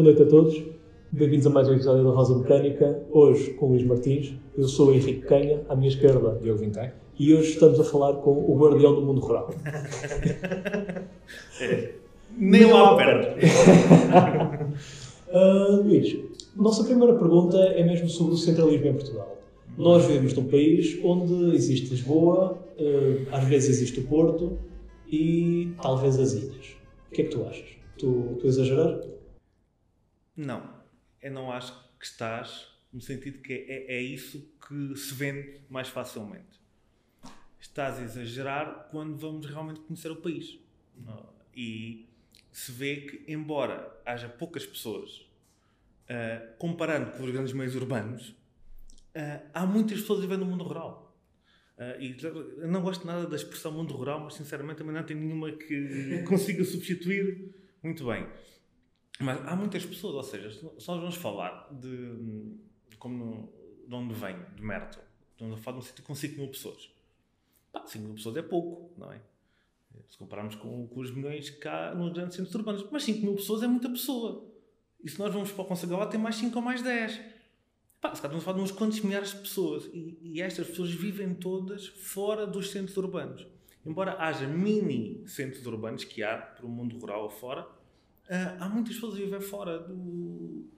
Boa noite a todos. Bem-vindos a mais um episódio da Rosa Mecânica. Hoje com o Luís Martins. Eu sou o Henrique Canha, à minha esquerda. Diogo Vintém. E hoje estamos a falar com o guardião do mundo rural. é. Nem lá perto. uh, Luís, nossa primeira pergunta é mesmo sobre o centralismo em Portugal. Nós vivemos num país onde existe Lisboa, uh, às vezes existe o Porto e talvez as ilhas. O que é que tu achas? Tu, tu exagerar? Não. Eu não acho que estás no sentido que é, é isso que se vende mais facilmente. Estás a exagerar quando vamos realmente conhecer o país. E se vê que, embora haja poucas pessoas, uh, comparando com os grandes meios urbanos, uh, há muitas pessoas vivendo no mundo rural. Uh, e eu não gosto nada da expressão mundo rural, mas sinceramente também não tenho nenhuma que consiga substituir muito bem. Mas há muitas pessoas, ou seja, se nós vamos falar de, como de onde venho, de Merton, estamos a falar de um sítio com 5 mil pessoas. Pá, 5 mil pessoas é pouco, não é? Se compararmos com, com os milhões cá nos grandes centros urbanos. Mas 5 mil pessoas é muita pessoa. E se nós vamos para o Conselho lá, tem mais 5 ou mais 10. Pá, se calhar estamos a falar de uns quantos milhares de pessoas. E, e estas pessoas vivem todas fora dos centros urbanos. Embora haja mini centros urbanos que há para o mundo rural afora, Uh, há muitas pessoas a viver fora do,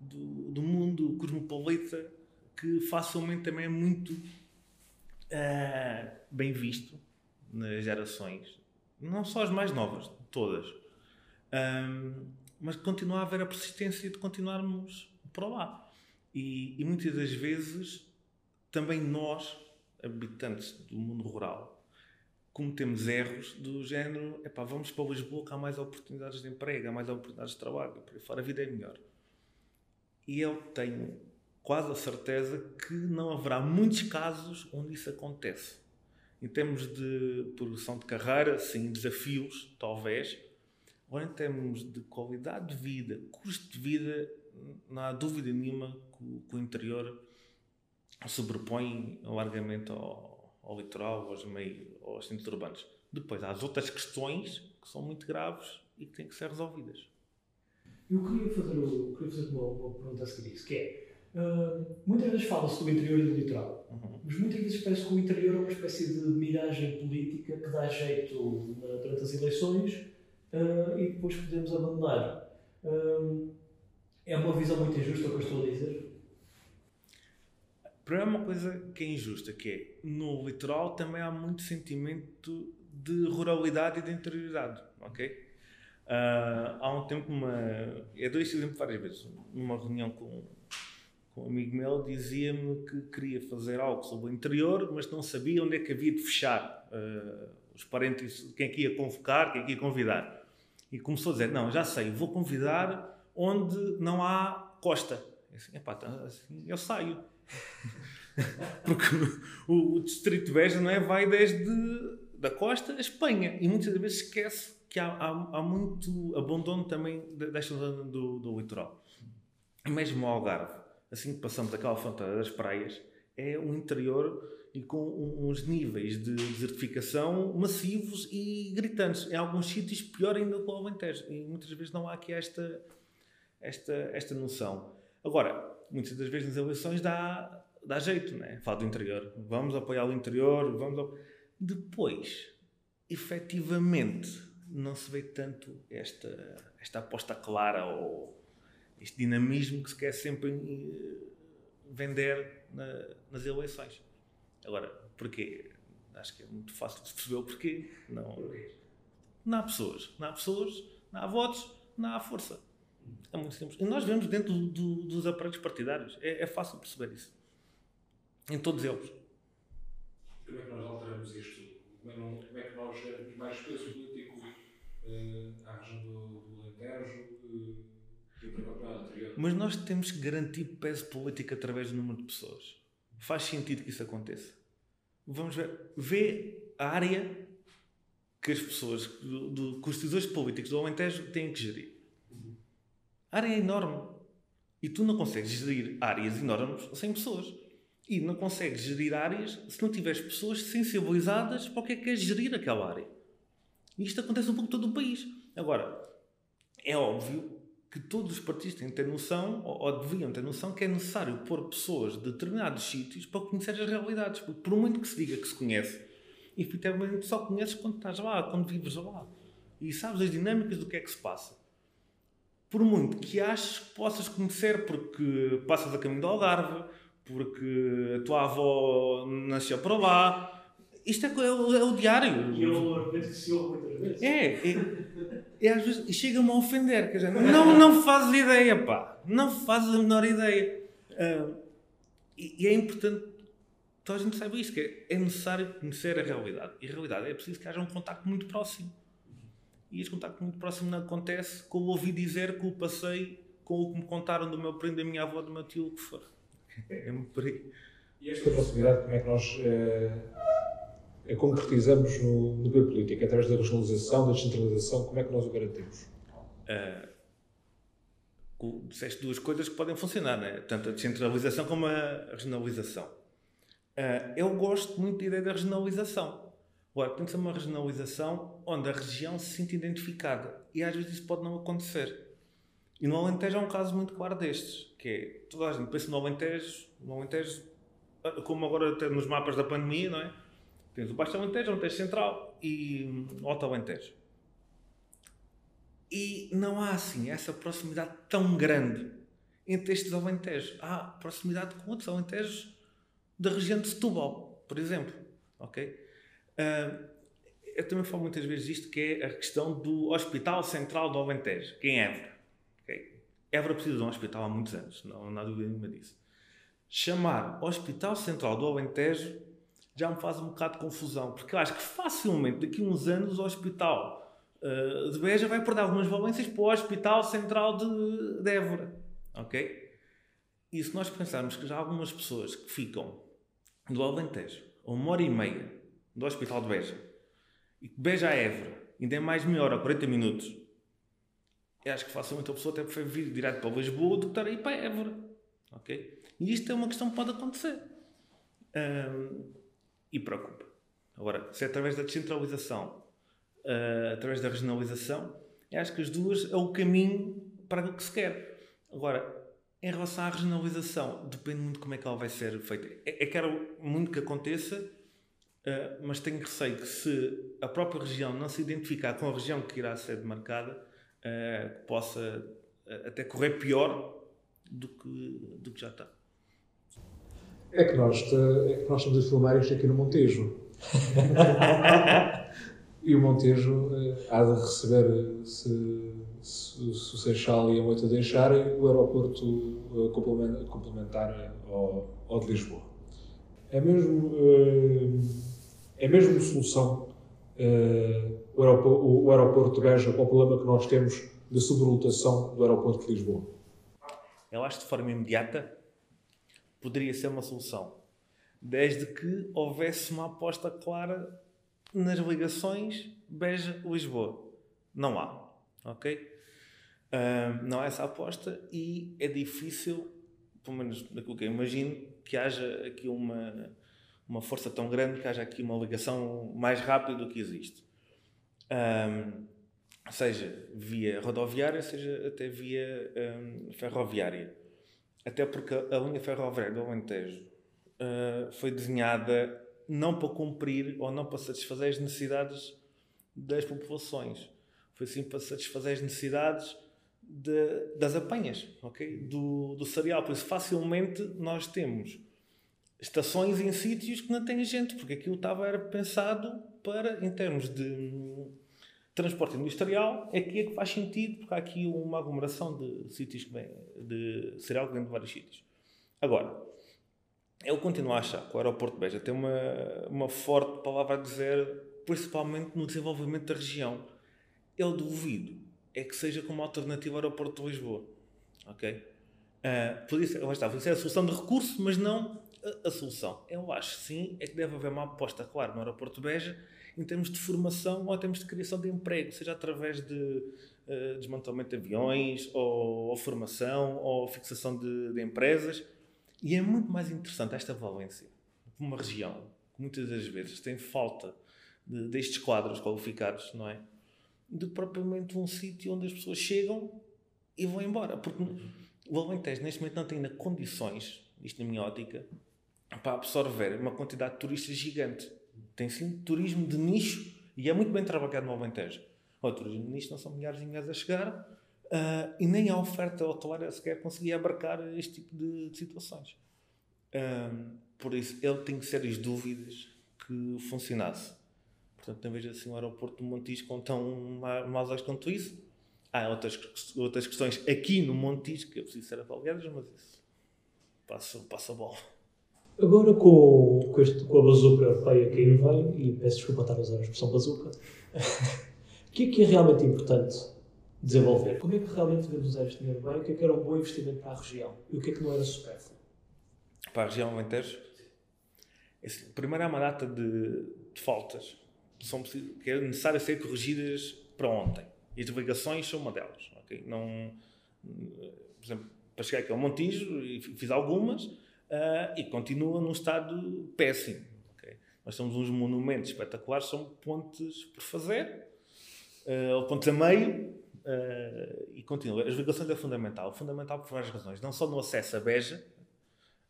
do, do, mundo cosmopolita que facilmente também é muito uh, bem visto nas gerações, não só as mais novas, todas. Um, mas continua a haver a persistência de continuarmos para lá. E, e muitas das vezes também nós, habitantes do mundo rural, cometemos erros do género, epá, vamos para Lisboa que há mais oportunidades de emprego, há mais oportunidades de trabalho, por aí fora a vida é melhor. E eu tenho quase a certeza que não haverá muitos casos onde isso acontece. Em termos de progressão de carreira, sim, desafios, talvez. Agora, em termos de qualidade de vida, custo de vida, não há dúvida nenhuma que, o interior sobrepõe largamente ao, ao litoral, aos, meio, aos centros urbanos. Depois há as outras questões que são muito graves e que têm que ser resolvidas. Eu queria fazer, eu queria fazer uma, uma pergunta a seguir isso, que é, uh, muitas vezes fala-se do interior e do litoral, uhum. mas muitas vezes parece que o interior é uma espécie de miragem política que dá jeito na, durante as eleições uh, e depois podemos abandonar. Uh, é uma visão muito injusta o que eu estou a dizer? Primeiro, uma coisa que é injusta, que é no litoral também há muito sentimento de ruralidade e de interioridade, ok? Uh, há um tempo, uma, eu dou este exemplo várias vezes, numa reunião com, com um amigo meu, dizia-me que queria fazer algo sobre o interior, mas não sabia onde é que havia de fechar uh, os parentes, quem é que ia convocar, quem é que ia convidar. E começou a dizer, não, já sei, vou convidar onde não há costa. E assim, epá, então, assim, eu saio. Porque o, o, distrito Beja não é, vai desde da costa a Espanha e muitas vezes esquece que há, há, há muito abandono também desta zona do, do litoral. E mesmo o Algarve, assim que passamos aquela fronteira das praias, é um interior e com uns níveis de desertificação massivos e gritantes. Em alguns sítios, pior ainda que o Alentejo. E muitas vezes não há aqui esta, esta, esta noção. Agora, muitas das vezes nas eleições dá, dá jeito, né? Fala do interior. Vamos apoiar o interior, vamos. Depois, efetivamente, não se vê tanto esta, esta aposta clara ou este dinamismo que se quer sempre eh, vender na, nas eleições. Agora, porquê? Acho que é muito fácil de perceber o porquê. Não, não há pessoas. Não há pessoas, não há votos, não há força. É muito simples. E nós vemos dentro do, do, dos aparelhos partidários. É, é, fácil perceber isso. Em todos eles. Como é que nós alteramos isto? Como é, não, como é que nós temos mais peso político uh, à região do, do Alentejo uh, e para o anterior? Mas nós temos que garantir peso político através do número de pessoas. Faz sentido que isso aconteça. Vamos ver. Vê a área que as pessoas, do, do, que os decisores políticos do Alentejo têm que gerir a área é enorme. E tu não consegues gerir áreas enormes sem pessoas. E não consegues gerir áreas se não tiveres pessoas sensibilizadas para o que é que é gerir aquela área. E isto acontece um pouco em todo o país. Agora, é óbvio que todos os partidos têm ter noção, ou, ou, deviam ter noção, que é necessário pôr pessoas de determinados sítios para conhecer as realidades. Porque por muito que se diga que se conhece, efetivamente só conheces quando estás lá, quando vives lá. E sabes as dinâmicas do que é que se passa. Por muito que aches que possas conhecer porque passas a caminho do Algarve, porque a tua avó nasceu para lá. Isto é, é, é o diário. E eu que se ouve muitas vezes. É, é, é às vezes chega-me a ofender. Quer dizer, não, não fazes ideia, pá. Não fazes a menor ideia. Uh, e, e, é importante que a gente saiba isto, que é, é necessário conhecer a realidade. E a realidade é preciso que haja um contacto muito próximo. E este contacto muito próximo não acontece com o ouvi dizer, com o passei, com o que me contaram do meu primo, da minha avó, do meu tio, o que for. É muito por aí. E esta proximidade, como é que nós eh, concretizamos no, no meio político? Através da regionalização, da descentralização, como é que nós o garantimos? Uh, disseste duas coisas que podem funcionar, né? tanto a descentralização como a regionalização. Uh, eu gosto muito da ideia da regionalização. Agora, tem que ser uma regionalização onde a região se sinta identificada. E às vezes isso pode não acontecer. E no Alentejo é um caso muito claro destes, que é, toda a gente pensa no Alentejo, no Alentejo, como agora até nos mapas da pandemia, não é? Tens o Baixo Alentejo, o Alentejo Central e o Alto Alentejo. E não há assim essa proximidade tão grande entre estes Alentejos. Há proximidade com outros Alentejos da região de Setúbal, por exemplo. Ok? Uh, eu também falo muitas vezes isto, que é a questão do Hospital Central do Alentejo, que é em Évora. Okay? Évora precisa de um hospital há muitos anos, não, não há dúvida nenhuma disso. Chamar Hospital Central do Alentejo já me faz um bocado de confusão, porque eu acho que facilmente daqui a uns anos o Hospital uh, de Beja vai perder algumas valências para o Hospital Central de, de Évora. Ok? E se nós pensarmos que já algumas pessoas que ficam do Alentejo uma hora e meia do Hospital de Beja e que Beja a Évora ainda é mais meia hora, 40 minutos, eu acho que facilmente a pessoa até prefere vir direto para Lisboa do que estar aí para Évora. Ok? E isto é uma questão que pode acontecer. Um, e preocupa. Agora, se é através da descentralização, uh, através da regionalização, eu acho que as duas é o caminho para o que se quer. Agora, em relação à regionalização, depende muito de como é que ela vai ser feita. É, é quero muito que aconteça, uh, mas tenho receio que se a própria região não se identificar com a região que irá ser demarcada, uh, possa uh, até correr pior do que, do que já está. É que, nós, é que nós estamos a filmar isto aqui no Montejo. e o Montejo há de receber, se, se, se o Seixal e a Moita deixarem, o aeroporto complementar ao, ao de Lisboa. É mesmo é mesmo solução uh, o, aeroporto, de Beja para o problema que nós temos de sobrelotação do aeroporto de Lisboa? Eu acho que de forma imediata poderia ser uma solução, desde que houvesse uma aposta clara nas ligações Beja-Lisboa. Não há, ok? Uh, não há essa aposta e é difícil, pelo menos daquilo que eu imagino, que haja aqui uma uma força tão grande que haja aqui uma ligação mais rápida do que existe. Um, seja via rodoviária, seja até via um, ferroviária. Até porque a linha ferroviária do Alentejo uh, foi desenhada não para cumprir ou não para satisfazer as necessidades das populações. Foi sim para satisfazer as necessidades de, das apanhas, ok? Do, do cereal. Por isso, facilmente nós temos estações em sítios que não têm gente, porque aquilo estava era pensado para, em termos de transporte industrial, é que é que faz sentido, porque há aqui uma aglomeração de sítios que vem, de cereal que vem de vários sítios. Agora, eu continuo a achar que o aeroporto de Beja tem uma, uma forte palavra a dizer, principalmente no desenvolvimento da região. Eu duvido é que seja como alternativa ao aeroporto de Lisboa. Ok? Uh, por isso, está, isso é a solução de recurso, mas não a, a, solução? Eu acho sim, é que deve haver uma aposta, claro, no aeroporto Beja, em termos de formação ou em termos de criação de emprego, seja através de uh, desmantelamento de aviões, ou, ou, formação, ou fixação de, de, empresas. E é muito mais interessante esta valência, uma região que muitas das vezes tem falta de, destes quadros qualificados, não é? Do que propriamente um sítio onde as pessoas chegam e vão embora. Porque o Alentejo, neste momento, não tem ainda condições, isto na minha ótica, para absorver uma quantidade de turistas gigante. Tem sim turismo de nicho e é muito bem trabalhado no Alentejo. O turismo de nicho não são milhares e milhares a chegar uh, e nem a oferta hoteleira sequer conseguia abarcar este tipo de, de situações. Uh, por isso, ele tem sérias dúvidas que funcionasse. Portanto, não vejo assim o aeroporto de Montijo com tão maus olhos quanto isso. Há outras, outras questões aqui no Montijo que é preciso ser avaliadas, mas isso passa, passa a bola. Agora com, com, este, com a bazuca europeia que aí vem, e peço desculpa estar a usar a expressão bazuca, o que é que é realmente importante desenvolver? Como é que realmente devemos usar este dinheiro bem? O que é que era um bom investimento para a região? E o que é que não era supérfluo? Para a região Alentejo? Primeiro há uma data de, de faltas que, são, que é necessário ser corrigidas para ontem. E as delegações são uma delas. Okay? Não, por exemplo, para chegar aqui ao Montijo, fiz algumas, uh, e continua num estado péssimo. Okay? Nós temos uns monumentos espetaculares, são pontes por fazer, uh, pontes a meio, uh, e continua. As ligações é fundamental. Fundamental por várias razões. Não só no acesso a Beja,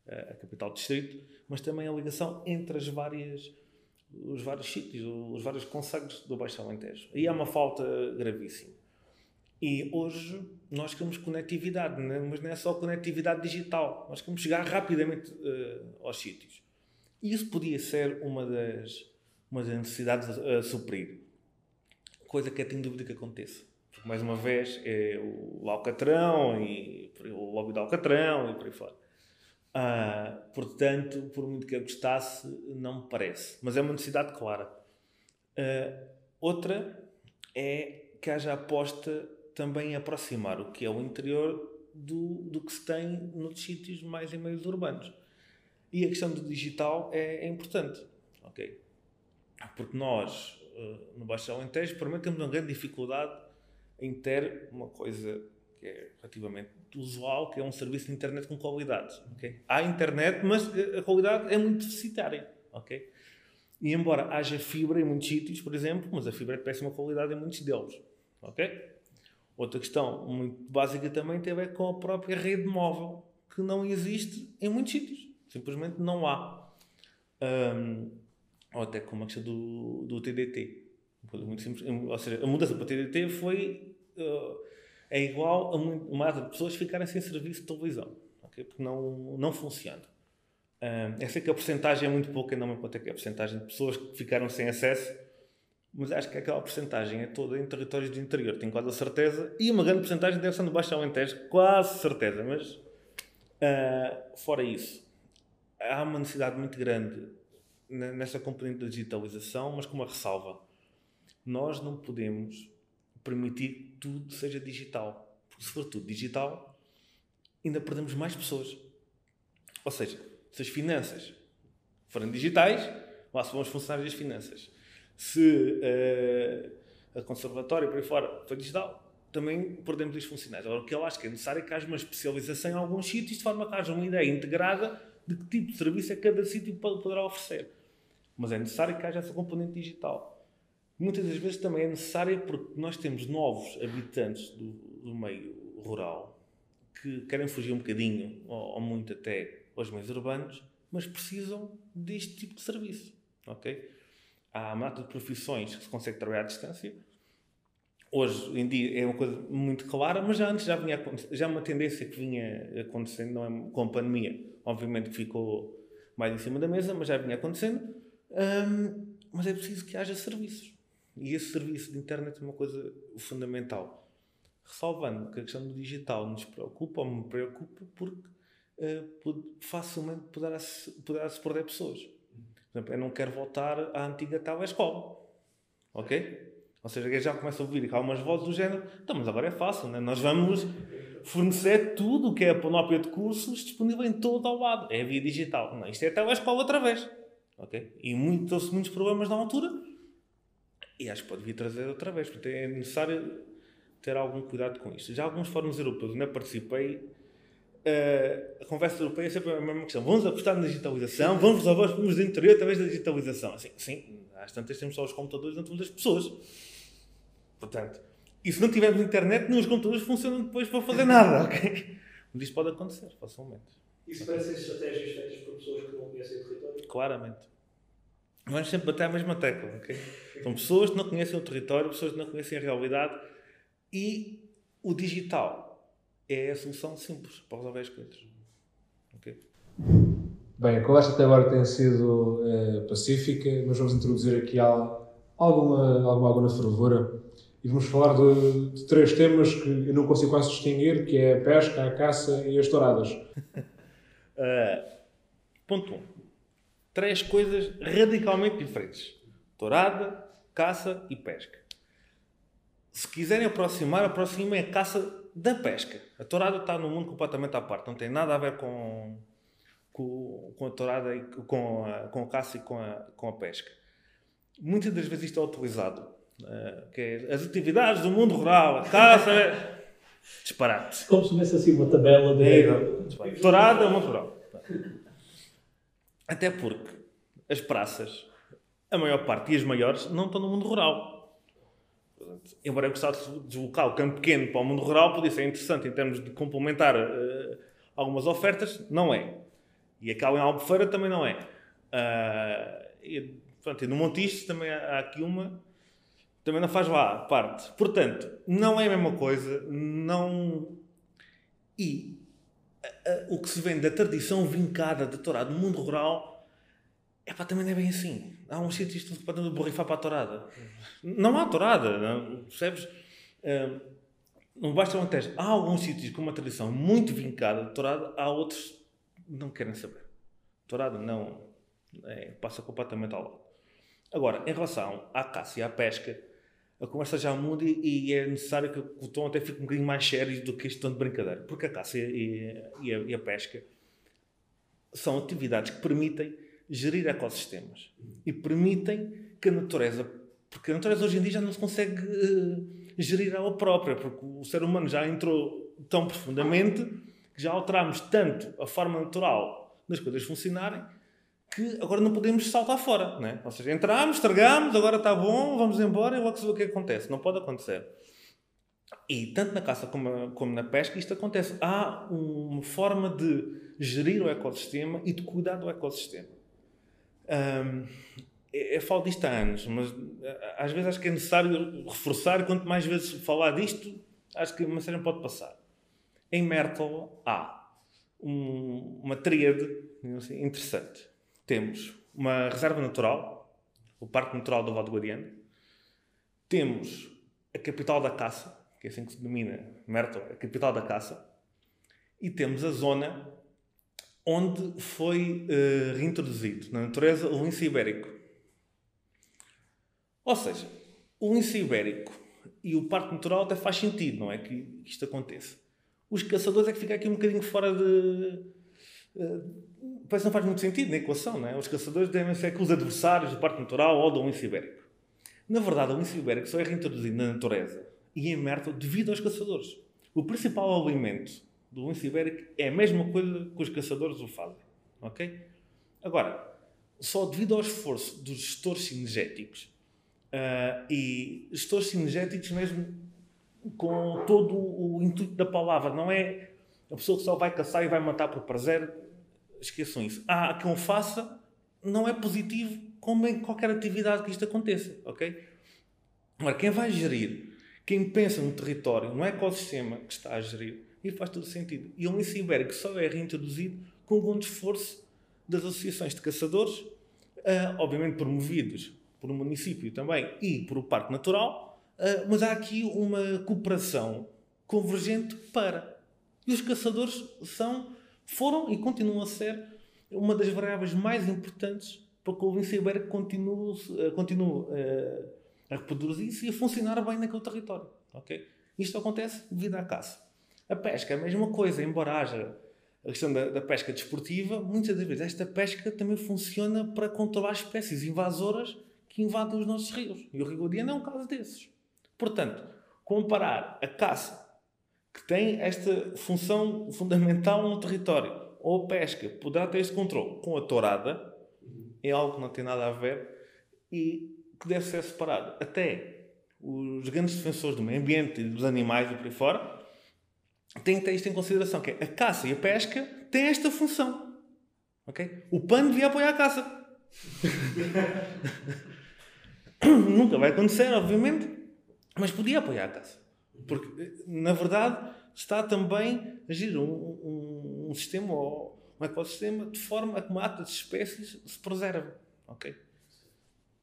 a capital do distrito, mas também a ligação entre as várias os vários sítios, os vários conselhos do Baixo Alentejo. Aí há uma falta gravíssima. E hoje nós queremos conectividade, né? mas não é só conectividade digital. Nós queremos chegar rapidamente uh, aos sítios. E isso podia ser uma das, uma das necessidades a, a suprir. Coisa que é tenho dúvida que aconteça. Porque, mais uma vez, é o Alcatrão e o lobby do Alcatrão e por aí fora. Uh, portanto, por muito que eu gostasse, não me parece. Mas é uma necessidade clara. Uh, outra é que haja aposta também aproximar o que é o interior do, do que se tem nos sítios mais em meios urbanos. E a questão do digital é, é importante, ok? Porque nós, uh, no Baixo Alentejo, primeiro temos uma grande dificuldade em ter uma coisa é relativamente usual, que é um serviço de internet com qualidade, ok? Há internet, mas a qualidade é muito deficitária, ok? E embora haja fibra em muitos sítios, por exemplo, mas a fibra é de péssima qualidade em muitos deles, ok? Outra questão muito básica também tem a ver com a própria rede móvel, que não existe em muitos sítios. Simplesmente não há. Um, ou até como a questão do, do TDT. Muito simples. Ou seja, a mudança para o TDT foi. Uh, é igual a uma de pessoas ficarem sem serviço de televisão. Okay? Porque não, não funciona. Um, eu sei que a porcentagem é muito pouca, não me conta que a porcentagem de pessoas que ficaram sem acesso mas acho que aquela porcentagem é toda em territórios do interior, tenho quase a certeza, e uma grande porcentagem deve ser no Baixo Alentejo, quase certeza, mas uh, fora isso, há uma necessidade muito grande nessa componente da digitalização, mas com uma ressalva. Nós não podemos permitir que tudo seja digital, porque se for tudo digital, ainda perdemos mais pessoas. Ou seja, se as finanças forem digitais, lá se vão os funcionários das finanças se uh, a conservatória por aí fora foi digital, também perdemos os funcionários. Agora, o que eu acho que é necessário é que haja uma especialização em alguns sítios, de forma que haja uma ideia integrada de que tipo de serviço é cada sítio poderá oferecer. Mas é necessário que haja essa componente digital. Muitas das vezes também é necessária porque nós temos novos habitantes do, do meio rural que querem fugir um bocadinho, ou, ou muito até, aos meios urbanos, mas precisam deste tipo de serviço. Ok? há uma de profissões que se consegue trabalhar à distância. Hoje em dia é uma coisa muito clara, mas já antes já vinha já uma tendência que vinha acontecendo, não é, com a pandemia, obviamente que ficou mais em cima da mesa, mas já vinha acontecendo. Um, mas é preciso que haja serviços. E esse serviço de internet é uma coisa fundamental. Ressalvando que a questão do digital nos preocupa ou me preocupa porque uh, facilmente poderá-se poderá -se perder pessoas exemplo, eu não quero voltar à antiga telescola. Ok? Ou seja, já começa a ouvir algumas vozes do género, então, mas agora é fácil, né? nós vamos fornecer tudo o que é a panóplia de cursos disponível em todo ao lado. É via digital. Não, isto é a telescola outra vez. Ok? E muito, trouxe muitos problemas na altura e acho que pode vir trazer outra vez. Portanto, é necessário ter algum cuidado com isto. Já alguns fóruns europeus onde eu participei uh, a conversa europeia é sempre a mesma questão. Vamos apostar na digitalização, vamos resolver os problemas do interior através da digitalização. Assim, sim, às tantas temos só os computadores, não temos as pessoas. Portanto, E se não tivermos internet, nem os computadores funcionam depois para fazer nada, ok? Mas isto pode acontecer facilmente. Isso parecem estratégias feitas por pessoas que não conhecem o território? Claramente. Vamos sempre bater a mesma tecla, ok? São pessoas que não conhecem o território, pessoas que não conhecem a realidade e o digital é a solução simples para resolver as coisas. Ok? Bem, a conversa até agora tem sido eh, pacífica, mas vamos introduzir aqui al- alguma, alguma na fervura e vamos falar de, de três temas que eu não consigo quase distinguir, que é a pesca, a caça e as touradas. Uh, ponto 1. Um. Três coisas radicalmente diferentes: tourada, caça e pesca. Se quiserem aproximar, aproximem a caça da pesca. A tourada está num mundo completamente à parte, não tem nada a ver com, com, com a tourada, e com a, com a caça e com a, com a pesca. Muitas das vezes isto é utilizado, uh, que é as atividades do mundo rural, a caça. é Disparate. Como se houvesse assim uma tabela de. É, Tourada, mundo rural. Até porque as praças, a maior parte e as maiores, não estão no mundo rural. Embora eu gostasse de deslocar o campo pequeno para o mundo rural, podia ser interessante em termos de complementar uh, algumas ofertas, não é. E aquela em Albufeira também não é. Uh, e, e no Montijo também há, há aqui uma também não faz lá parte. Portanto, não é a mesma coisa, não. E a, a, o que se vem da tradição vincada de tourada no mundo rural é pá, também não é bem assim. Há uns sítios que podem borrifar para a tourada. Não há tourada, não, percebes? Uh, não basta um teste. Há alguns sítios com uma tradição muito vincada de tourada, há outros que não querem saber. Tourada não. É, passa completamente ao lado. Agora, em relação à caça e à pesca, a conversa já muda e é necessário que o tom até fique um bocadinho mais sério do que este tom de brincadeira. Porque a caça e, e, a, e a, pesca são atividades que permitem gerir ecossistemas e permitem que a natureza. Porque a natureza hoje em dia já não se consegue uh, gerir ela própria, porque o ser humano já entrou tão profundamente que já alteramos tanto a forma natural das coisas funcionarem que agora não podemos saltar fora, né? Ou seja, entramos, estragamos, agora está bom, vamos embora e logo se vê o que acontece. Não pode acontecer. E tanto na caça como, como na pesca isto acontece. Há uma forma de gerir o ecossistema e de cuidar do ecossistema. Um, eu falo disto há anos, mas às vezes acho que é necessário reforçar. Quanto mais vezes falar disto, acho que a mensagem pode passar. Em Myrtle há um, uma tríade assim, interessante temos uma reserva natural, o Parque Natural do Vale do Guadiana, temos a capital da caça, que é assim que se denomina Myrtle, a capital da caça, e temos a zona onde foi uh, reintroduzido na natureza o lince ibérico. Ou seja, o lince ibérico e o Parque Natural até faz sentido, não é? Que isto aconteça. Os caçadores é que ficam aqui um bocadinho fora de. Parece que não faz muito sentido na equação, não é? Os caçadores devem ser que os adversários do Parque Natural ou do lince ibérico. Na verdade, o lince ibérico só é reintroduzido na natureza e em Mértola devido aos caçadores. O principal alimento do lince ibérico é a mesma coisa que os caçadores o fazem, ok? Agora, só devido ao esforço dos gestores cinegéticos uh, e gestores cinegéticos mesmo com todo o intuito da palavra, não é a pessoa que só vai caçar e vai matar por prazer, esqueçam isso. Há quem o faça, não é positivo como em qualquer atividade que isto aconteça, ok? Agora, quem vai gerir, quem pensa no território, no ecossistema que está a gerir, e faz todo sentido. E o lince ibérico só é reintroduzido com um esforço das associações de caçadores, uh, obviamente promovidos por um município também e por o um Parque Natural, uh, mas há aqui uma cooperação convergente para. E os caçadores são foram e continuam a ser uma das variáveis mais importantes para que o lince ibérico continue, continue uh, a reproduzir-se e a funcionar bem naquele território. Okay? Isto acontece devido à caça. A pesca é a mesma coisa, embora haja a questão da, da, pesca desportiva, muitas das vezes esta pesca também funciona para controlar espécies invasoras que invadem os nossos rios. E o Rio Guadiana é um caso desses. Portanto, comparar a caça que tem esta função fundamental no território, ou a pesca poderá ter este controle com a tourada, é algo que não tem nada a ver e que deve ser separado. Até os grandes defensores do meio ambiente e dos animais e por aí fora têm que ter isto em consideração, que é a caça e a pesca têm esta função. Okay? O PAN devia apoiar a caça. Nunca vai acontecer, obviamente, mas podia apoiar a caça. Porque, na verdade, está também a agir um, um, um sistema ou um ecossistema de forma a que uma ata de espécies se preserve. Ok?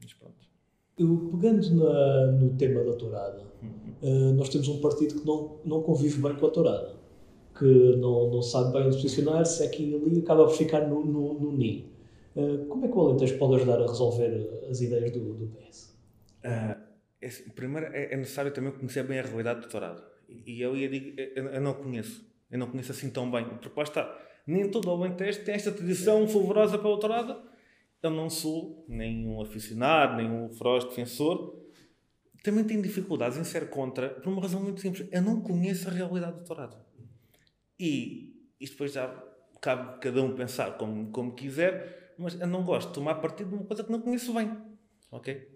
Mas pronto. Eu, pegando na, no tema da tourada, uhum. uh, nós temos um partido que não, não convive bem com a tourada, que não, não sabe bem onde posicionar-se, é que ali acaba por ficar no, no, no ninho. Uh, como é que o Alentejo pode ajudar a resolver as ideias do, do PS? Uh, ah, é, primeiro é, é, necessário também conhecer bem a realidade do tourada. E, e eu ia dizer, eu, eu, não conheço. Eu não conheço assim tão bem. Porque lá está, nem todo o Alentejo tem esta tradição favorosa para a tourada eu não sou nenhum aficionado, nenhum feroz defensor. Também tenho dificuldades em ser contra, por uma razão muito simples. Eu não conheço a realidade do Torado. E isto depois já cabe cada um pensar como, como quiser, mas eu não gosto de tomar partido de uma coisa que não conheço bem. Ok?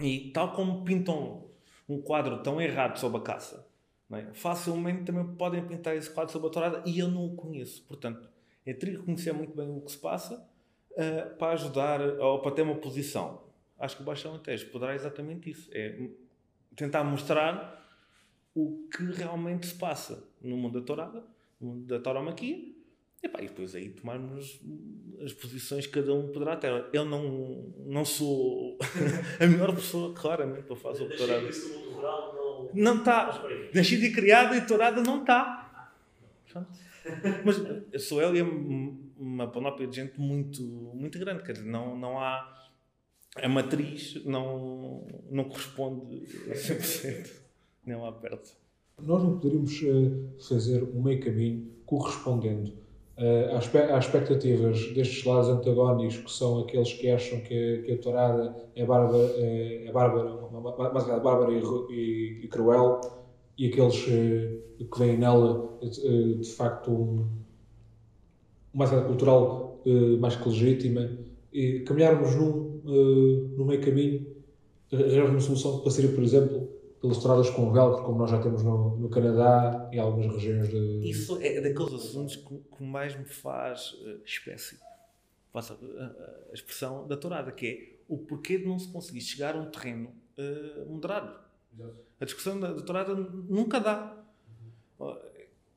E tal como pintam um quadro tão errado sobre a caça, é? facilmente também podem pintar esse quadro sobre a tourada e eu não o conheço. Portanto, eu teria que conhecer muito bem o que se passa uh, para ajudar ou para ter uma posição. Acho que o Baixo Alentejo poderá exatamente isso. É tentar mostrar o que realmente se passa no mundo da tourada, no mundo da tauromaquia, e, pá, e depois aí tomarmos as posições que cada um poderá ter. Eu não, não sou a melhor pessoa, claramente, para fazer o tourada. Não está. Nascido e criado e tourada não está. Mas sou eu e uma panóplia de gente muito, muito grande. Quer dizer, não, não há. A matriz não, não corresponde a 100%, nem lá perto. Nós não poderíamos uh, fazer um meio caminho correspondendo às, às expectativas destes lados antagónicos, que são aqueles que acham que, que a tourada é bárbara, é, é bárbara, mais bárbara e, e, e, cruel, e aqueles uh, que veem nela de facto um uma atividade cultural mais que legítima, e caminharmos num, no meio caminho, arranjarmos uma solução que passaria, por exemplo, pelas estradas com velcro, como nós já temos no, no Canadá e algumas regiões de. Isso é daqueles assuntos que, que mais me faz uh, espécie. Faça a, a, expressão da tourada, que é o porquê de não se conseguir chegar a um terreno uh, moderado. Exato. A discussão da, da tourada nunca dá. Uhum.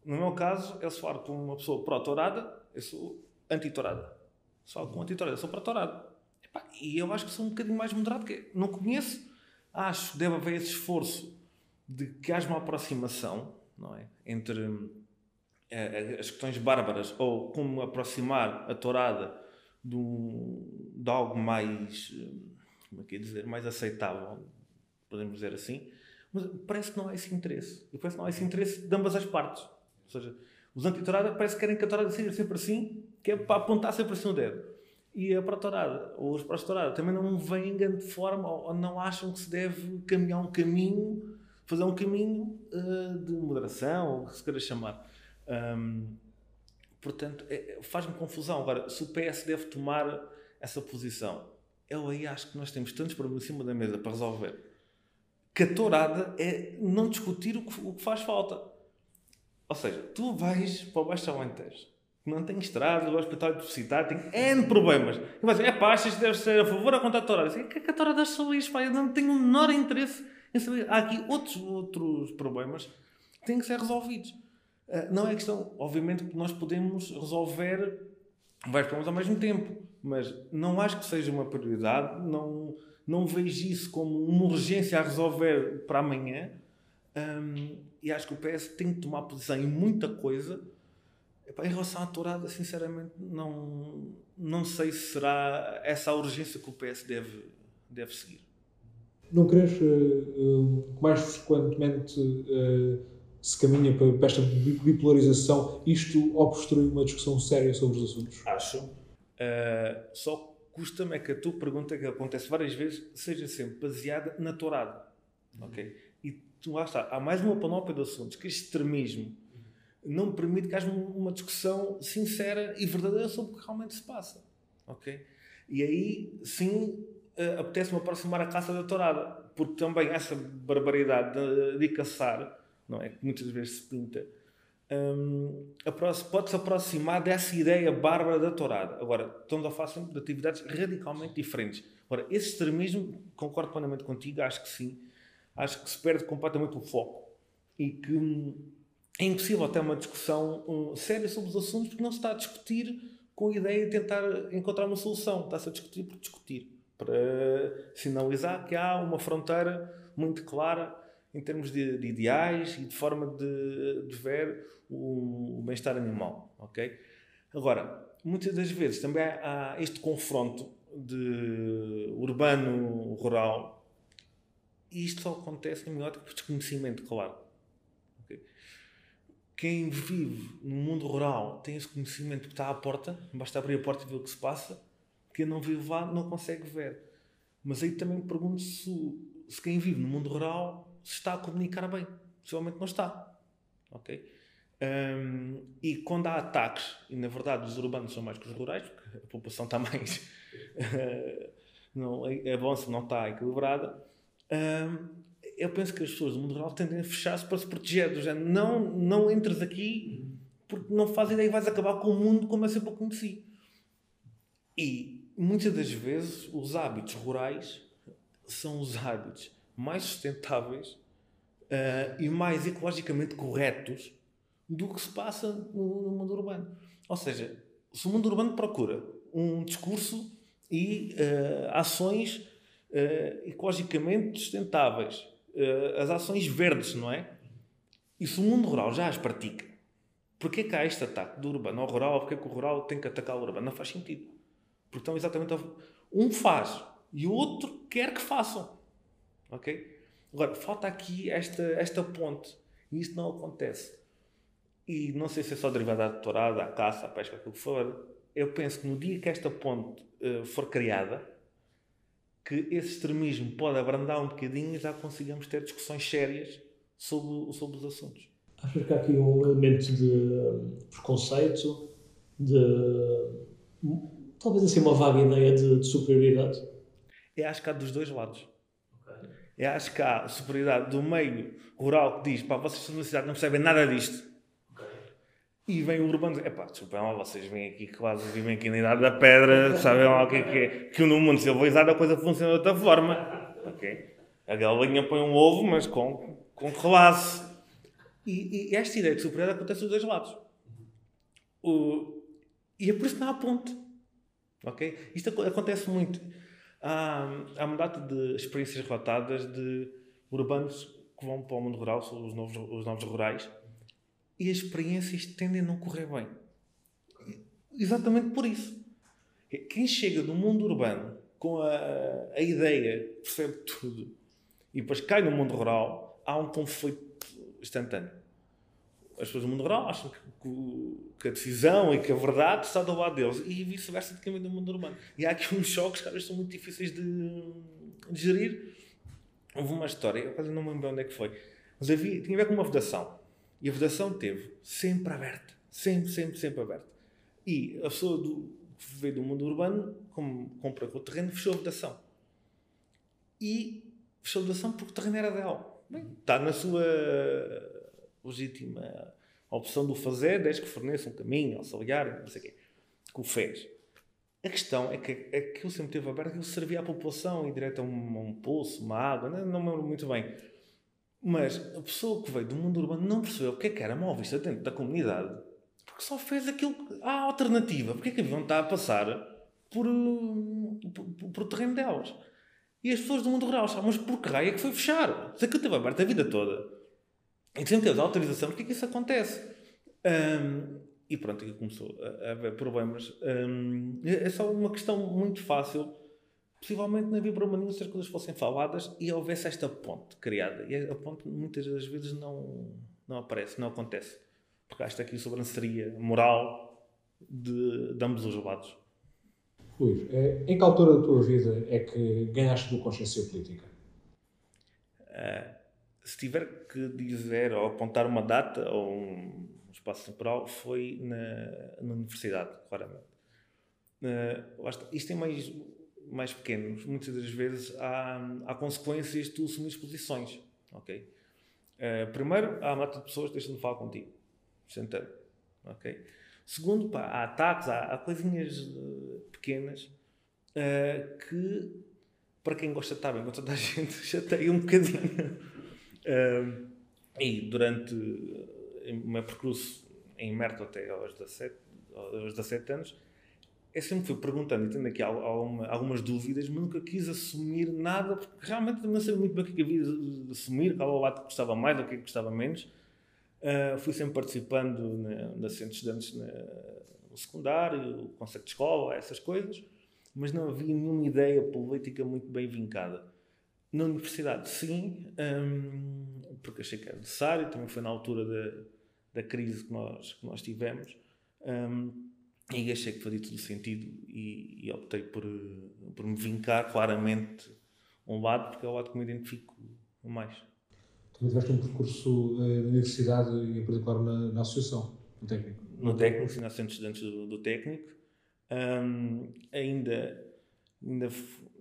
No meu caso, eu se falar com uma pessoa pró-tourada, eu sou anti-tourada. Só com anti-tourada, eu sou para tourada. E eu acho que sou um bocadinho mais moderado, que não conheço. Acho que deve haver esse esforço de que haja uma aproximação não é? entre uh, as questões bárbaras ou como aproximar a tourada um, de algo mais, uh, como é que dizer, mais aceitável, podemos dizer assim. Mas parece que não há esse interesse. E parece que não há esse interesse de ambas as partes. Ou seja, os anti-tourada parece que querem que a tourada seja sempre assim, que é para apontar sempre assim o dedo. E a para-tourada, ou os para-tourada, também não vêm de grande forma, ou não acham que se deve caminhar um caminho, fazer um caminho uh, de moderação, ou o que se queira chamar. Um, portanto, é, faz-me confusão. Agora, se o PS deve tomar essa posição, eu aí acho que nós temos tantos problemas em cima da mesa para resolver que a tourada é não discutir o que, o que faz falta. Ou seja, tu vais para o Baixo Alentejo, não tem estrada, o hospital deficitário, tem N problemas. E vais dizer, é pá, que deve ser a favor ou contra a Torada? O que é que a Torada achou isto? Pá? Eu não tenho o menor interesse em saber. Há aqui outros, outros problemas que têm que ser resolvidos. Uh, não é questão, obviamente, que nós podemos resolver vários problemas ao mesmo tempo, mas não acho que seja uma prioridade, não, não vejo isso como uma urgência a resolver para amanhã. E acho que o PS tem que tomar posição em muita coisa. Epá, em relação à tourada, sinceramente, não, não sei se será essa a urgência que o PS deve, deve seguir. Não crees uh, uh, que mais frequentemente uh, se caminha para, para esta bipolarização, isto obstrui uma discussão séria sobre os assuntos? Acho. só custa-me é que a tua pergunta, que acontece várias vezes, seja sempre baseada na tourada. Ok? lá está, há mais uma panóplia de assuntos que este extremismo não permite que haja uma discussão sincera e verdadeira sobre o que realmente se passa. Ok? E aí, sim, uh, apetece-me aproximar a caça da tourada, porque também essa barbaridade de, de caçar, não é? Que muitas vezes se pinta, um, pode-se aproximar dessa ideia bárbara da tourada. Agora, estamos a falar de atividades radicalmente diferentes. Agora, esse extremismo, concordo plenamente contigo, acho que sim. Acho que se perde completamente o foco e que hum, é impossível ter uma discussão séria sobre os assuntos porque não se está a discutir com a ideia de tentar encontrar uma solução. Está-se a discutir por discutir, para sinalizar que há uma fronteira muito clara em termos de, de ideais e de forma de, de ver o, o bem-estar animal. Okay? Agora, muitas das vezes também há este confronto de urbano-rural e isto só acontece no ótica por desconhecimento, claro. Quem vive no mundo rural tem esse conhecimento que está à porta, basta abrir a porta e ver o que se passa. Quem não vive lá não consegue ver. Mas aí também me pergunto se, se quem vive no mundo rural se está a comunicar bem. Possivelmente não está. Ok? Um, e quando há ataques, e na verdade os urbanos são mais que os rurais, porque a população está mais. não, a avança não está equilibrada. Um, eu penso que as pessoas do mundo rural tendem a fechar-se para se proteger. Do género, não, não entres aqui porque não fazes ideia e vais acabar com o mundo como eu sempre o conheci. E muitas das vezes os hábitos rurais são os hábitos mais sustentáveis uh, e mais ecologicamente corretos do que se passa no, no, mundo urbano. Ou seja, se o mundo urbano procura um discurso e uh, ações uh, ecologicamente sustentáveis, uh, as ações verdes, não é? E se o mundo rural já as pratica, porquê que há este ataque do urbano ao rural? Porquê que o rural tem que atacar o urbano? Não faz sentido. Porque estão exatamente. Um faz e o outro quer que façam. Ok? Agora, falta aqui esta, esta ponte. E isso não acontece. E não sei se é só derivada da tourada, a caça, a pesca, aquilo que for. Eu penso que no dia que esta ponte uh, for criada, que esse extremismo pode abrandar um bocadinho e já consigamos ter discussões sérias sobre, sobre os assuntos. Achas que há aqui um elemento de preconceito, de talvez assim uma vaga ideia de, de superioridade? Eu acho que há dos dois lados. Okay. Eu acho que há superioridade do meio rural que diz: pá, vocês estão na cidade não percebem nada disto e vem o urbano dizer, epá, desculpem lá, vocês vêm aqui quase, vivem aqui na Idade da Pedra, sabem lá o que é que é, que no mundo civilizado a coisa funciona de outra forma. Ok? A galinha põe um ovo, mas com, com relaço. E, e esta ideia de superioridade acontece dos dois lados. O, e é por isso que não há ponto. Ok? Isto acontece muito. Há, há uma data de experiências relatadas de urbanos que vão para o mundo rural, os novos, os novos rurais, e as experiências tendem a não correr bem. Exatamente por isso. Quem chega do mundo urbano com a, a ideia, percebe tudo, e depois cai no mundo rural, há um conflito instantâneo. As pessoas do mundo rural acham que, que a decisão e que a verdade está do lado deles, e vice-versa de vem do mundo urbano. E há aqui uns choques que às vezes são muito difíceis de, de gerir. Houve uma história, eu quase não me lembro onde é que foi, mas havia, tinha a ver com uma vedação. E a vedação teve sempre aberta. Sempre, sempre, sempre aberta. E a pessoa do, que veio do mundo urbano, como compra com o terreno, fechou a vedação. E fechou a vedação porque o terreno era dela. Bem, está na sua legítima opção de o fazer, desde que forneça um caminho, auxiliar, não sei o quê, que o fez. A questão é que aquilo sempre teve aberto, aquilo servia à população, em direto a um, um poço, uma água, não, não me lembro muito bem. Mas a pessoa que veio do mundo urbano não percebeu o que é que era mal vista dentro da comunidade porque só fez aquilo. Há alternativa. Porque é que haviam estar a passar por, por, por, terreno delas? E as pessoas do mundo rural mas por que raio é que foi fechar? Se aquilo esteve aberto a vida toda e sempre teve autorização, porque é que isso acontece? Um, e pronto, aqui começou a, haver problemas. Um, é só uma questão muito fácil possivelmente na Vibromaninha se as coisas fossem faladas e houvesse esta ponte criada. E a ponte muitas das vezes não, não aparece, não acontece. Porque há aqui sobranceria moral de, de ambos os lados. Luís, é, em que altura da tua vida é que ganhaste do consciência política? Uh, se tiver que dizer ou apontar uma data ou um espaço temporal, foi na, na universidade, claramente. Uh, isto tem mais mais pequenos, muitas das vezes há, há consequências de tu assumir posições. Ok? Uh, primeiro, há mata de pessoas que deixam de falar contigo. Sentando. Ok? Segundo, pá, há ataques, há, há coisinhas uh, pequenas uh, que, para quem gosta de estar bem com toda a gente, chateia um bocadinho. e durante o meu percurso em Merto até aos 17, aos 17 anos, eu sempre fui perguntando e tendo aqui alguma, algumas dúvidas, mas nunca quis assumir nada, porque realmente não sabia muito bem o que é havia de assumir, qual o lado que gostava mais ou o que é gostava menos. Uh, fui sempre participando na, na centro de estudantes na, no secundário, o conceito de escola, essas coisas, mas não havia nenhuma ideia política muito bem vincada. Na universidade, sim, um, porque achei que era necessário, também foi na altura da, da crise que nós, que nós tivemos. Um, e achei que fazia todo sentido e, e, optei por, por me vincar claramente um lado, porque é o lado que me identifico mais. Também tiveste um percurso eh, na universidade e em particular na, na associação, no técnico? No técnico, sim, de Estudantes do, do Técnico. Um, ainda, ainda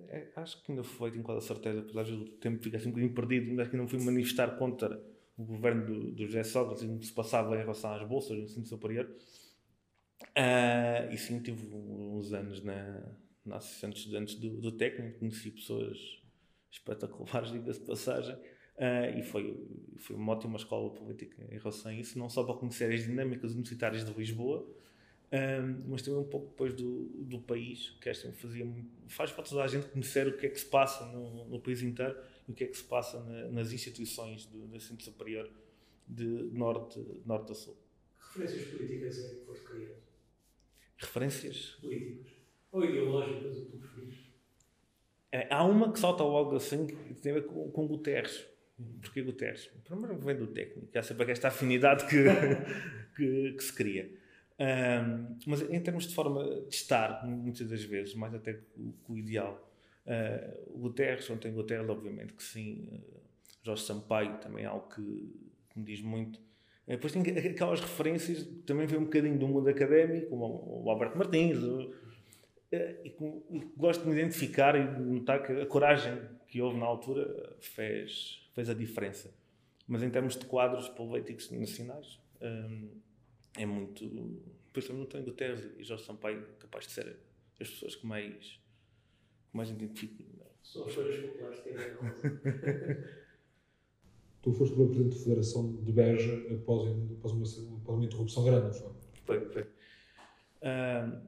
é, acho que ainda foi, tenho quase a certeza, apesar do tempo ficar assim um bocadinho perdido, ainda que não fui manifestar contra o governo do, do José Sócrates e o que se passava em relação às bolsas no ensino superior. Uh, e sim, tive uns anos na, na Associação de Estudantes do, do Técnico, conheci pessoas espetaculares, diga-se de passagem, uh, e foi, foi uma ótima escola política em relação a isso, não só para conhecer as dinâmicas universitárias de Lisboa, uh, mas também um pouco depois do, do país, que esta fazia faz falta toda a gente conhecer o que é que se passa no, no país inteiro e o que é que se passa na, nas instituições do, do ensino superior de norte, norte a sul. Que referências políticas é que foste? Referências políticas ou ideológicas, o que tu preferires. É, há uma que salta logo assim que tem a ver com, com Guterres. Porquê Guterres? Primeiro vem do técnico, há sempre esta afinidade que, que, que se cria. Um, mas em termos de forma de estar, muitas das vezes, mais até que o, ideal, uh, Guterres, ontem Guterres, obviamente que sim, uh, Jorge Sampaio também é algo que, que me diz muito. Eh, depois tem aquelas referências, também vem um bocadinho do mundo académico, como o Alberto Martins, eh, e, e gosto de me identificar e de notar que a coragem que houve na altura fez, fez a diferença. Mas em termos de quadros políticos nacionais, hum, é muito. Depois também não tenho Guterres e Jorge Sampaio capaz de ser as pessoas que mais, que mais identifico. São as folhas populares que têm tu foste o presidente da Federação de Beja após, após, uma, após uma interrupção grande, não foi? Foi, foi. Uh,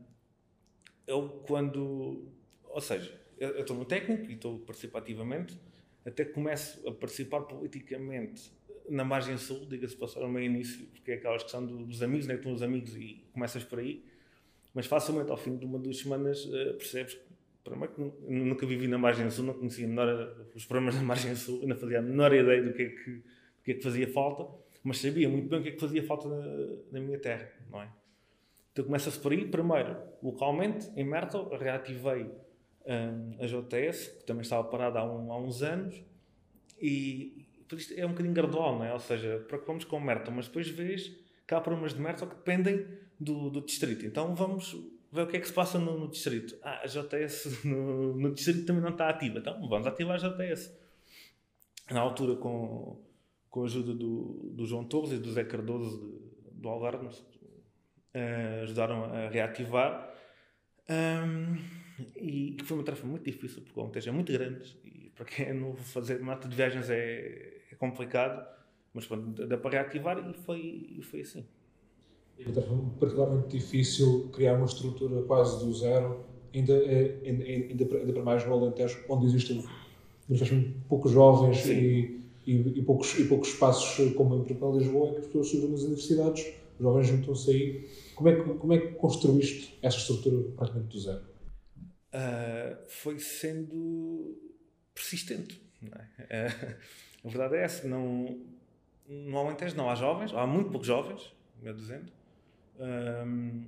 eu quando. Ou seja, eu estou no técnico e estou participativamente, até começo a participar politicamente na margem sul, diga-se passar o meu início, porque é aquelas questão dos amigos, né? estão os amigos e começas por aí, mas facilmente ao fim de uma duas semanas uh, percebes que Primeiro nunca vivi na margem sul, não conhecia menor, os problemas da margem sul, não fazia a menor ideia do que é que, do que, é que fazia falta, mas sabia muito bem o que é que fazia falta na, na minha terra, não é? Então começa-se por aí, primeiro, localmente, em Mertel, reativei um, a JTS, que também estava parada há, um, há uns anos, e isto é um bocadinho gradual, não é? Ou seja, preocupamos com Mertel, mas depois vês que há problemas de Mertel que dependem do, do distrito. Então vamos ver o que é que se passa no, no distrito. Ah, a JS no, no, distrito também não está ativa. Então vamos ativar a JS. Na altura, com, com a ajuda do, do João Torres e do Zé Cardoso de, do Algarve, uh, ajudaram a reativar. Um, e foi uma tarefa muito difícil, porque o Alentejo é muito grande e para quem é novo fazer mata de viagens é, é complicado, mas pronto, dá para reativar e foi, foi assim. Então, foi particularmente difícil criar uma estrutura quase do zero, ainda, é, ainda, ainda, para mais no Alentejo, onde existem poucos jovens e, e, e, poucos, e poucos espaços como em Portugal Lisboa, em que as pessoas estudam nas universidades, os jovens juntam-se aí. Como é, que, como é que construíste essa estrutura praticamente do zero? Uh, foi sendo persistente. É? Uh, a verdade é essa. Não, no Alentejo não há jovens, há muito poucos jovens, meu dizendo. Um,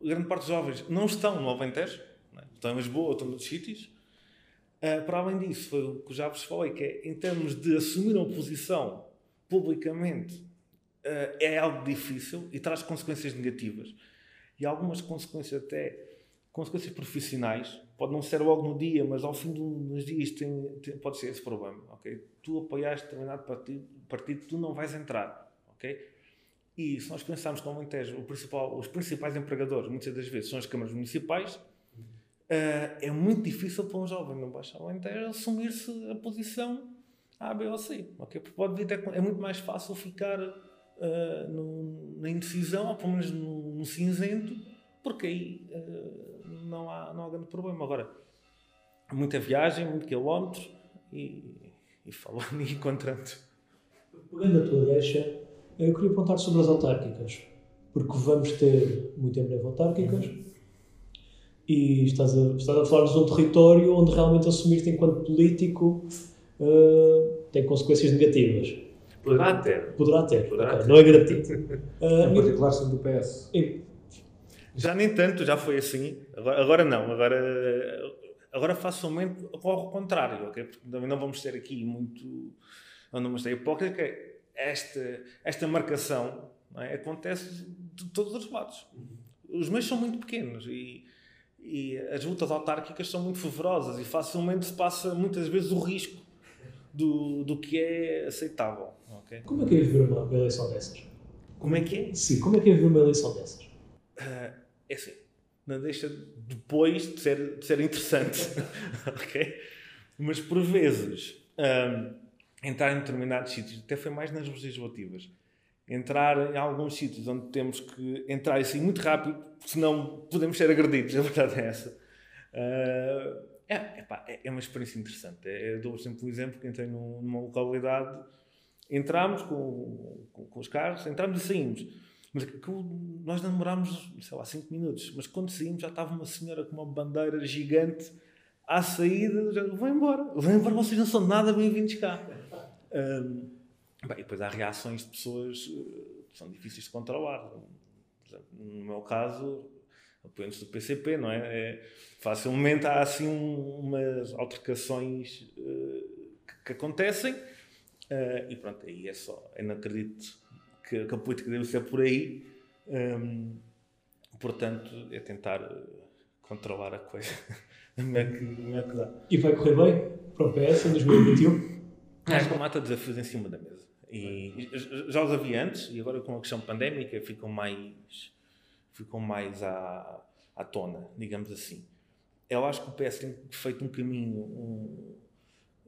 grande parte dos jovens não estão no Alentejo, é? estão em Lisboa, estão noutros sítios. Uh, para além disso, foi o que já vos falei, que é, em termos de assumir uma posição publicamente, uh, é algo difícil e traz consequências negativas. E algumas consequências até consequências profissionais, pode não ser logo no dia, mas ao fim dos dias tem, tem, pode ser esse problema, ok? Tu apoiaste determinado partido, partido, tu não vais entrar, ok? E se nós pensarmos que o Alentejo, principal, os principais empregadores, muitas das vezes, são as câmaras municipais, uh, é muito difícil para um jovem no Baixo Alentejo assumir-se a posição A, B ou C, ok? Porque pode vir, é muito mais fácil ficar uh, no, na indecisão, ou pelo menos no, no cinzento, porque aí uh, não, há, não há grande problema. Agora, muita viagem, muito quilómetro e, e falando e encontrando. Pegando a tua deixa, eu queria perguntar sobre as autárquicas, porque vamos ter muito em breve autárquicas uhum. e estás a, estás a falar de um território onde realmente assumir-te enquanto político uh, tem consequências negativas. Poderá ter. Poderá ter, Poderá okay. ter. não é garantido. Uh, em particular sendo do PS. Já nem tanto, já foi assim. Agora, agora não, agora, agora facilmente ocorre o contrário, ok? Porque também não vamos ter aqui muito. Não vamos ter hipócrita, é esta, esta marcação é? acontece de todos os lados. Os meios são muito pequenos e, e as lutas autárquicas são muito fervorosas e facilmente se passa muitas vezes o risco do, do que é aceitável. Okay? Como é que é viver uma eleição dessas? Como é que é? Sim, como é que é viver uma eleição dessas? Uh, é assim, não deixa depois de ser, de ser interessante, ok? Mas por vezes, um, entrar em determinados sítios, até foi mais nas legislativas, entrar em alguns sítios onde temos que entrar assim muito rápido, senão podemos ser agredidos, a verdade é essa. Uh, é, epá, é, é, uma experiência interessante. É, eu dou sempre um exemplo que entrei numa localidade, entramos com, com, com os carros, entramos e saímos mas nós demorámos, sei lá, 5 minutos. Mas quando saímos já estava uma senhora com uma bandeira gigante à saída. Já, vão embora, vão embora, vocês não são nada bem-vindos cá. Um, bem, depois há reações de pessoas uh, que são difíceis de controlar. Exemplo, no meu caso, apoiantes do PCP, não é? é facilmente há assim um, umas altercações uh, que, que, acontecem. Uh, e pronto, aí é só. Eu não acredito que, que a política deve ser por aí. Um, portanto, é tentar eh, controlar a coisa. é que, é que dá. E vai correr bem para o PS em 2021? Acho que mata desafios em cima da mesa. E já os havia antes, e agora com a questão pandémica ficam mais, ficam mais à, à tona, digamos assim. Eu acho que o PS tem feito um caminho um,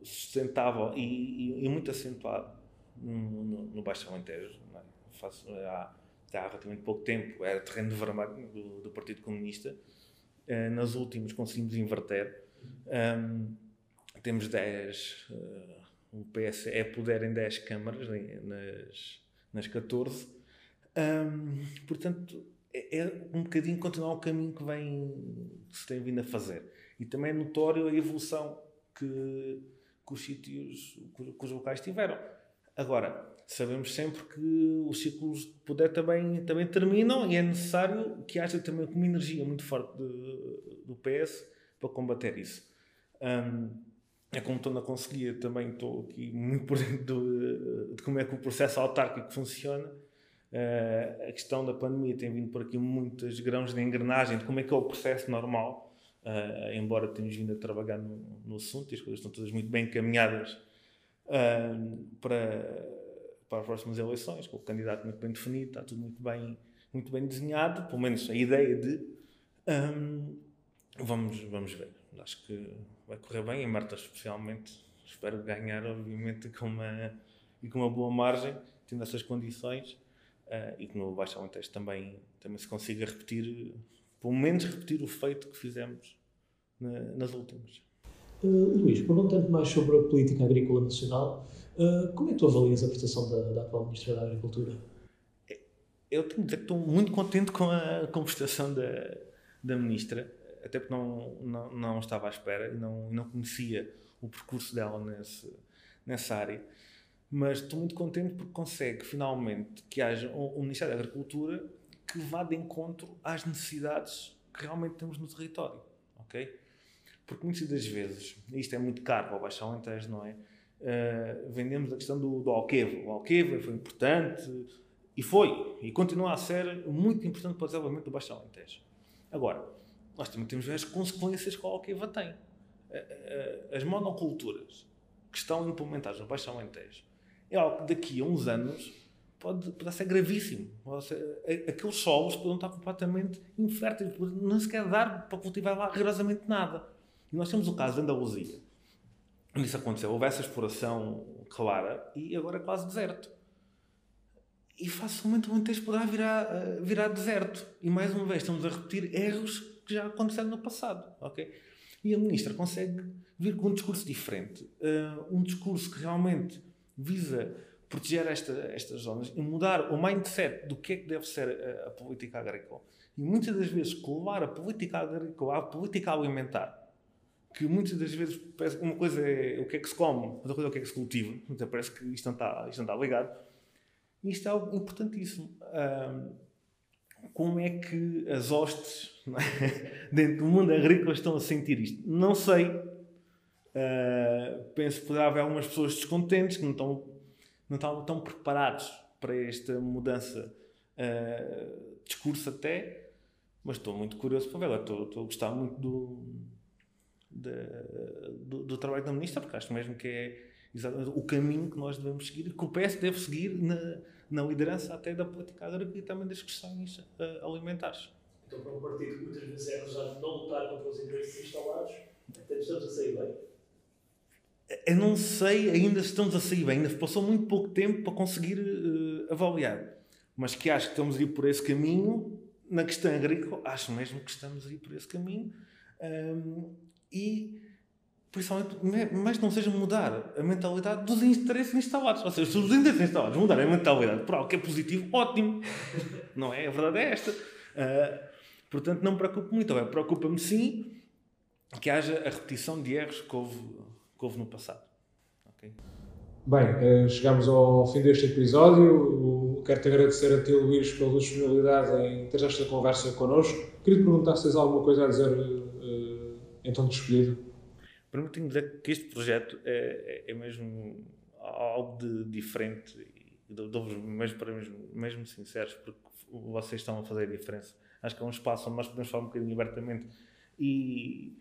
sustentável e, e, e muito acentuado no, no, no Baixo Alentejo faço, há, há relativamente pouco tempo, era terreno de vermelho do, do Partido Comunista. Uh, nas últimas conseguimos inverter. Um, temos 10, uh, eh, o PS é poder em 10 câmaras, nas, nas 14. Um, portanto, é, é, um bocadinho continuar o caminho que, vem, que se tem vindo a fazer. E também é notório a evolução que, que os sítios, que os locais tiveram. Agora, sabemos sempre que os ciclos de poder também, também terminam e é necessário que haja também uma energia muito forte de, do PS para combater isso. Um, é como estou na Conselhia, também estou aqui muito por dentro de, de como é que o processo autárquico funciona. Uh, a questão da pandemia tem vindo por aqui muitos grãos de engrenagem de como é que é o processo normal, uh, embora tenhamos vindo a trabalhar no, no assunto e as coisas estão todas muito bem encaminhadas uh, para para as próximas eleições, com o candidato muito bem definido, está tudo muito bem, muito bem desenhado, pelo menos a ideia de. Um, vamos, vamos ver. Acho que vai correr bem, em Marta especialmente. Espero ganhar, obviamente, com uma, e com uma boa margem, tendo essas condições, uh, e que no Baixo Alentejo também, também se consiga repetir, pelo menos repetir o feito que fizemos na, nas últimas. Uh, Luís, perguntando mais sobre a política agrícola nacional, uh, como é que tu avalias a prestação da, da, atual Ministra da Agricultura? Eu tenho de dizer que estou muito contente com a, com a prestação da, da Ministra, até porque não, não, não estava à espera e não, não conhecia o percurso dela nesse, nessa área. Mas estou muito contente porque consegue finalmente que haja um, Ministério da Agricultura que vá de encontro às necessidades que realmente temos no território. ok? Porque muitas das vezes, isto é muito caro para o Baixo Alentejo, não é? Uh, vendemos a questão do, do. O Alqueva foi importante e foi, e continua a ser muito importante para o desenvolvimento do Baixo Alentejo. Agora, nós também temos as consequências que a Alqueva tem. As monoculturas que estão implementadas no Baixo Alentejo é algo que daqui a uns anos pode, pode ser gravíssimo. Aqueles solos podem estar completamente inférteis, não sequer dar para cultivar lá rigorosamente nada. E nós temos o caso de Andaluzia. Isso aconteceu. Houve essa exploração clara e agora é quase deserto. E facilmente o Alentejo poderá virar, eh, virar deserto. E mais uma vez estamos a repetir erros que já aconteceram no passado. ok? E a ministra consegue vir com um discurso diferente. Uh, um discurso que realmente visa proteger esta, estas zonas e mudar o mindset do que é que deve ser a, a política agrícola. E muitas das vezes colar a política agrícola à política alimentar que muitas das vezes parece uma coisa é o que é que se come, outra coisa é o que é que se cultiva. Então parece que isto não está, isto não está ligado. E isto é algo importantíssimo. Como é que as hostes é? dentro do mundo agrícola estão a sentir isto? Não sei. Uh, penso que poderá haver algumas pessoas descontentes que não estão, não estão tão preparados para esta mudança uh, de discurso até, mas estou muito curioso para ver. Estou, estou a gostar muito do, de, do, do, trabalho da ministra, porque acho mesmo que é o caminho que nós devemos seguir que o PS deve seguir na, na liderança até da política agrícola e também das questões uh, alimentares. Então, para um partido que muitas vezes é acusado de não lutar contra os interesses instalados, até estamos a sair bem? Eu não sei ainda se estamos a sair bem, ainda passou muito pouco tempo para conseguir uh, avaliar. Mas que acho que estamos a ir por esse caminho, na questão agrícola, acho mesmo que estamos a ir por esse caminho. Um, e principalmente, mas não seja mudar a mentalidade dos interesses instalados. Ou seja, se os interesses instalados mudarem a mentalidade por algo que é positivo, ótimo. Não é? A verdade é esta. Uh, portanto, não me preocupo muito. Preocupa-me sim que haja a repetição de erros que houve, que houve no passado. Okay? Bem, uh, chegamos ao fim deste episódio. Quero-te agradecer a ti, Luís, pela disponibilidade em ter esta conversa connosco. Queria te perguntar se tens alguma coisa a dizer uh, então despedido. Permite-me dizer que este projeto é, é, é mesmo algo de diferente e dou-vos mesmo para mesmo, mesmo sinceros, porque vocês estão a fazer a diferença. Acho que é um espaço onde nós podemos falar um bocadinho abertamente e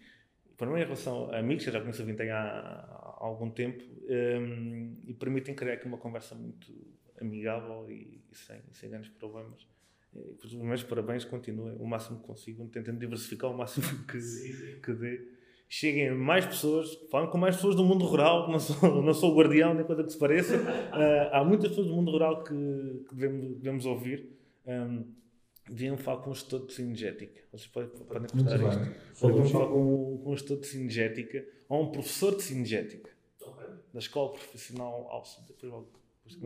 para mim, em relação a amigos, eu já conheço a Vintém há, há algum tempo um, e permitem criar aqui uma conversa muito amigável e, e sem, sem grandes problemas. Os meus parabéns, continuem o máximo que consigam, tentem diversificar o máximo que, que dê. Cheguem mais pessoas, falem com mais pessoas do mundo rural, não sou, não sou o guardião, nem coisa que se pareça. Uh, há muitas pessoas do mundo rural que, que devemos, devemos ouvir. Um, deviam falar com um gestor de sinergética. Vocês podem, podem cortar isto. Deviam falar com, com um gestor de sinergética ou um professor de sinergética da escola profissional Alce.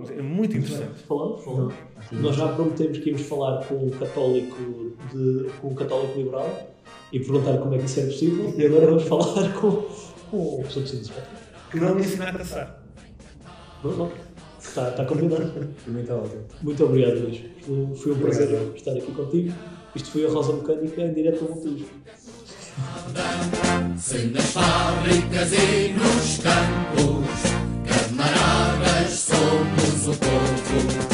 É muito interessante. Falamos, falamos. Nós já prometemos que íamos falar com um católico, de, com um católico liberal e perguntar como é que isso é possível. E agora vamos falar com, com o professor de sinergética. Que não me ensina a caçar. Está, está combinado. Muito obrigado, Luís. Foi um prazer estar aqui contigo. Isto foi a Rosa Mecânica em direto ao Montijo. Se nas fábricas e nos campos, somos o